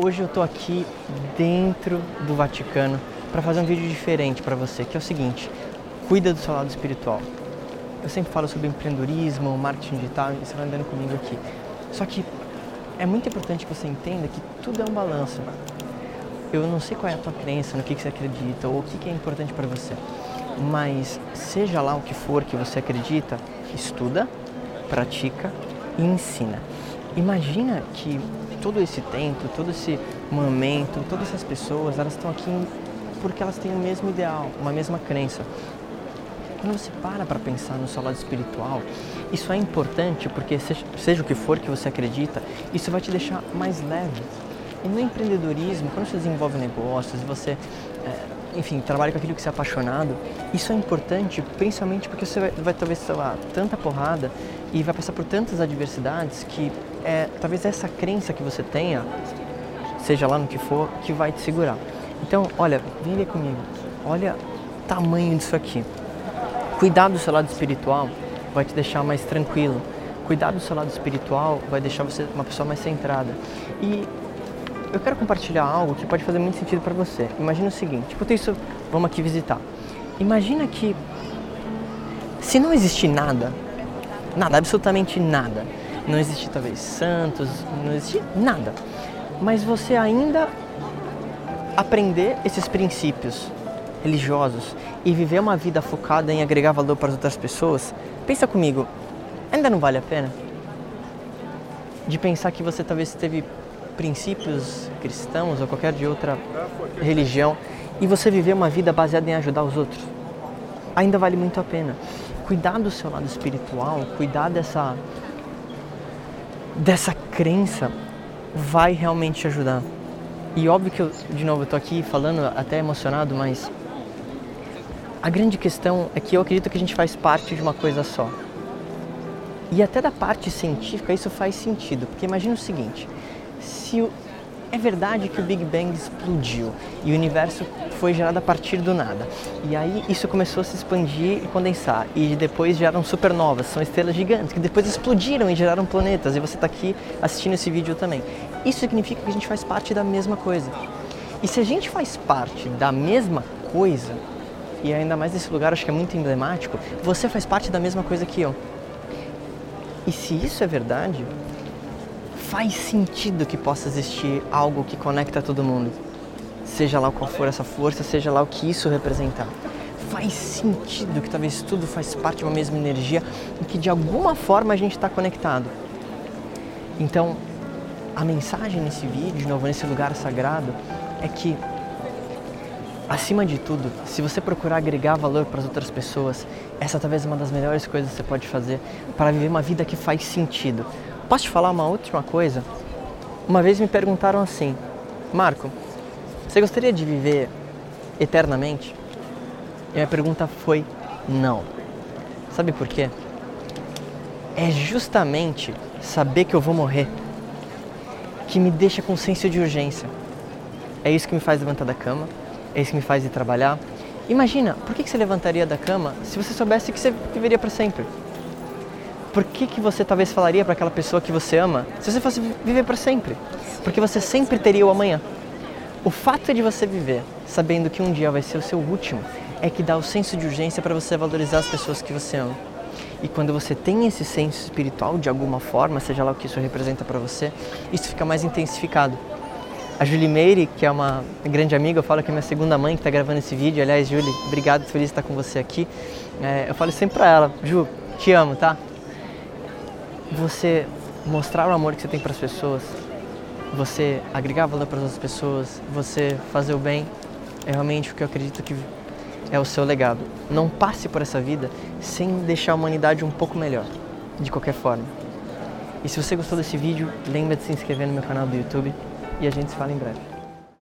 Hoje eu estou aqui dentro do Vaticano para fazer um vídeo diferente para você, que é o seguinte: cuida do seu lado espiritual. Eu sempre falo sobre empreendedorismo, marketing digital, e você vai andando comigo aqui. Só que é muito importante que você entenda que tudo é um balanço. Eu não sei qual é a tua crença, no que, que você acredita ou o que, que é importante para você, mas seja lá o que for que você acredita, estuda, pratica e ensina. Imagina que todo esse tempo, todo esse momento, todas essas pessoas, elas estão aqui porque elas têm o mesmo ideal, uma mesma crença. Quando você para para pensar no seu lado espiritual, isso é importante porque seja, o que for que você acredita, isso vai te deixar mais leve. E no empreendedorismo, quando você desenvolve negócios, você, é, enfim, trabalha com aquilo que você é apaixonado, isso é importante principalmente porque você vai, vai talvez, sei lá, tanta porrada e vai passar por tantas adversidades que é talvez essa crença que você tenha, seja lá no que for, que vai te segurar. Então, olha, vem ver comigo. Olha o tamanho disso aqui. Cuidar do seu lado espiritual vai te deixar mais tranquilo. Cuidar do seu lado espiritual vai deixar você uma pessoa mais centrada. E eu quero compartilhar algo que pode fazer muito sentido para você. Imagina o seguinte, tipo isso, vamos aqui visitar. Imagina que se não existir nada, nada, absolutamente nada, não existe talvez santos, não existe nada, mas você ainda aprender esses princípios religiosos e viver uma vida focada em agregar valor para as outras pessoas, pensa comigo, ainda não vale a pena? De pensar que você talvez teve princípios cristãos ou qualquer de outra religião e você viver uma vida baseada em ajudar os outros. Ainda vale muito a pena. Cuidar do seu lado espiritual, cuidar dessa dessa crença vai realmente te ajudar. E óbvio que eu, de novo, eu tô aqui falando até emocionado, mas a grande questão é que eu acredito que a gente faz parte de uma coisa só. E até da parte científica isso faz sentido, porque imagina o seguinte: se é verdade que o Big Bang explodiu e o universo foi gerado a partir do nada, e aí isso começou a se expandir e condensar, e depois geraram supernovas, são estrelas gigantes que depois explodiram e geraram planetas, e você está aqui assistindo esse vídeo também. Isso significa que a gente faz parte da mesma coisa. E se a gente faz parte da mesma coisa, e ainda mais nesse lugar acho que é muito emblemático, você faz parte da mesma coisa que eu. E se isso é verdade, faz sentido que possa existir algo que conecta todo mundo. Seja lá qual for essa força, seja lá o que isso representar. Faz sentido que talvez tudo faz parte de uma mesma energia e que de alguma forma a gente está conectado. Então, a mensagem nesse vídeo, de novo, nesse lugar sagrado, é que Acima de tudo, se você procurar agregar valor para as outras pessoas, essa talvez é uma das melhores coisas que você pode fazer para viver uma vida que faz sentido. Posso te falar uma última coisa? Uma vez me perguntaram assim: Marco, você gostaria de viver eternamente? E a minha pergunta foi: não. Sabe por quê? É justamente saber que eu vou morrer que me deixa com senso de urgência. É isso que me faz levantar da cama, é isso que me faz ir trabalhar. Imagina, por que você levantaria da cama se você soubesse que você viveria para sempre? Por que, que você talvez falaria para aquela pessoa que você ama se você fosse viver para sempre? Porque você sempre teria o amanhã. O fato de você viver sabendo que um dia vai ser o seu último é que dá o senso de urgência para você valorizar as pessoas que você ama. E quando você tem esse senso espiritual de alguma forma, seja lá o que isso representa para você, isso fica mais intensificado. A Julie Meire, que é uma grande amiga, eu falo que é minha segunda mãe que está gravando esse vídeo. Aliás, Julie, obrigado, feliz de estar com você aqui. É, eu falo sempre para ela, Ju, te amo, tá? Você mostrar o amor que você tem para as pessoas, você agregar valor para as outras pessoas, você fazer o bem, é realmente o que eu acredito que é o seu legado. Não passe por essa vida sem deixar a humanidade um pouco melhor, de qualquer forma. E se você gostou desse vídeo, lembra de se inscrever no meu canal do YouTube e a gente se fala em breve.